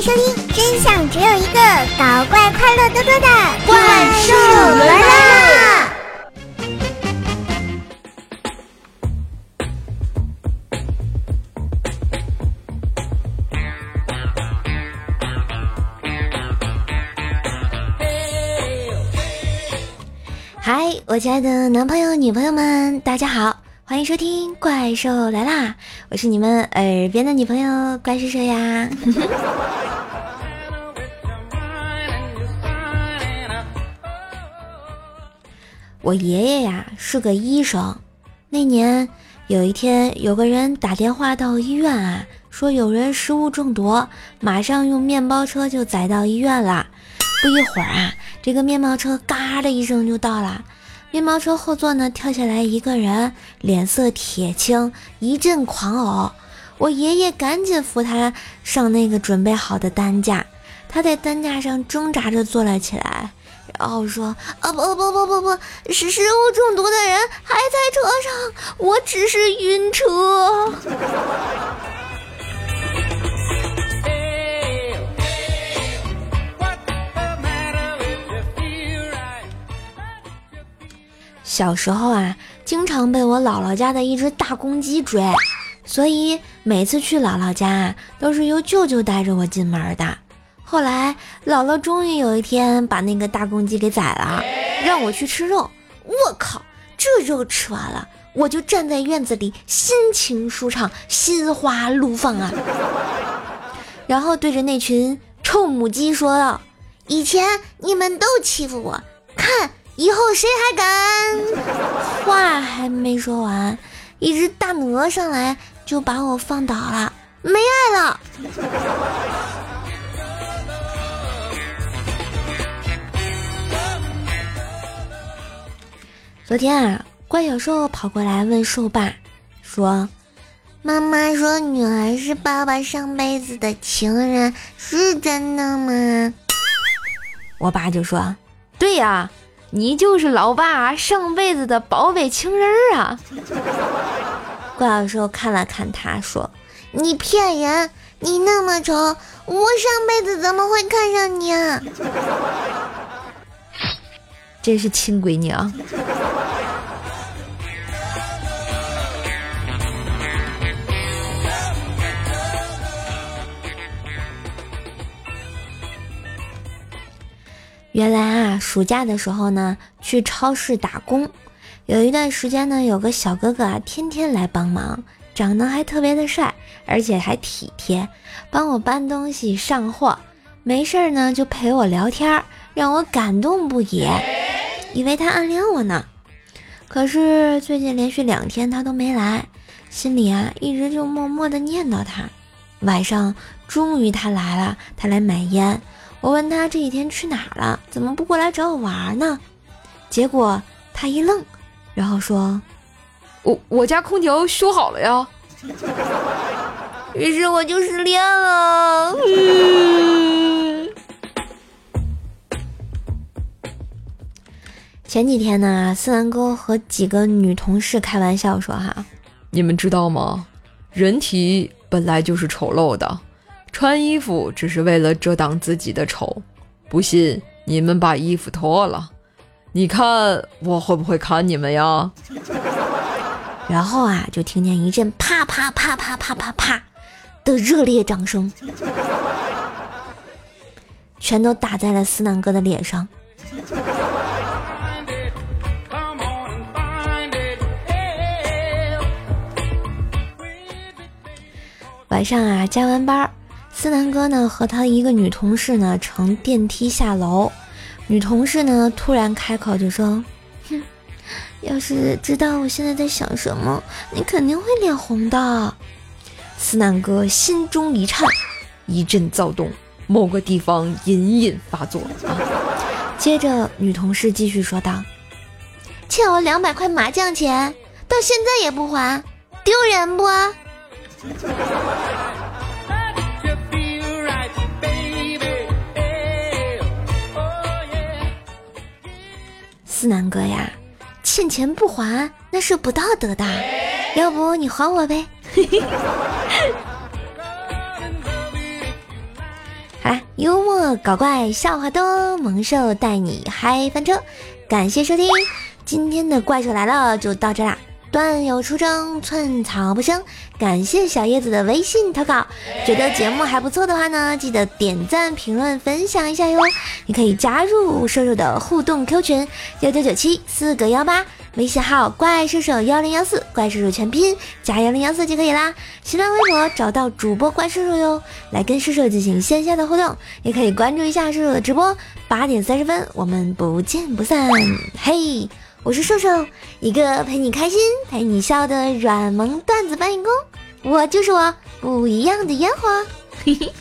迎收听，真相只有一个，搞怪快乐多多的怪兽来啦！嗨，我亲爱的男朋友、女朋友们，大家好，欢迎收听《怪兽来啦》，我是你们耳边的女朋友怪兽兽呀。我爷爷呀是个医生，那年有一天，有个人打电话到医院啊，说有人食物中毒，马上用面包车就载到医院了。不一会儿啊，这个面包车嘎的一声就到了，面包车后座呢跳下来一个人，脸色铁青，一阵狂呕。我爷爷赶紧扶他上那个准备好的担架，他在担架上挣扎着坐了起来。然后说：“啊不不不不不，是食物中毒的人还在车上，我只是晕车。”小时候啊，经常被我姥姥家的一只大公鸡追，所以每次去姥姥家啊，都是由舅舅带着我进门的。后来，姥姥终于有一天把那个大公鸡给宰了，让我去吃肉。我靠，这肉吃完了，我就站在院子里，心情舒畅，心花怒放啊！然后对着那群臭母鸡说道：“以前你们都欺负我，看以后谁还敢？”话还没说完，一只大鹅上来就把我放倒了，没爱了。昨天啊，怪小兽跑过来问兽爸，说：“妈妈说女儿是爸爸上辈子的情人，是真的吗？”我爸就说：“对呀，你就是老爸上辈子的宝贝情人啊。”怪小兽看了看他，说：“你骗人！你那么丑，我上辈子怎么会看上你啊？”真是亲闺女啊！原来啊，暑假的时候呢，去超市打工，有一段时间呢，有个小哥哥啊，天天来帮忙，长得还特别的帅，而且还体贴，帮我搬东西、上货，没事儿呢就陪我聊天，让我感动不已，以为他暗恋我呢。可是最近连续两天他都没来，心里啊一直就默默的念叨他。晚上终于他来了，他来买烟。我问他这几天去哪儿了，怎么不过来找我玩呢？结果他一愣，然后说：“我我家空调修好了呀。”于是我就失恋了。前几天呢，思南哥和几个女同事开玩笑说：“哈，你们知道吗？人体本来就是丑陋的。”穿衣服只是为了遮挡自己的丑，不信你们把衣服脱了，你看我会不会砍你们呀？然后啊，就听见一阵啪啪啪啪啪啪啪的热烈掌声，全都打在了思南哥的脸上。晚上啊，加完班。思南哥呢和他一个女同事呢乘电梯下楼，女同事呢突然开口就说：“哼，要是知道我现在在想什么，你肯定会脸红的。”思南哥心中一颤，一阵躁动，某个地方隐隐发作。接着女同事继续说道：“欠我两百块麻将钱，到现在也不还，丢人不？”思南哥呀，欠钱不还那是不道德的，要不你还我呗。好啦，幽默搞怪，笑话多，萌兽带你嗨翻车。感谢收听，今天的怪兽来了就到这啦。段友出征，寸草不生。感谢小叶子的微信投稿，觉得节目还不错的话呢，记得点赞、评论、分享一下哟。你可以加入瘦瘦的互动 Q 群幺九九七四个幺八，微信号怪兽手幺零幺四，怪兽手全拼加幺零幺四就可以啦。新浪微博找到主播怪兽兽哟，来跟兽兽进行线下的互动，也可以关注一下兽兽的直播，八点三十分我们不见不散。嘿。我是瘦瘦，一个陪你开心、陪你笑的软萌段子搬运工。我就是我，不一样的烟火。嘿嘿。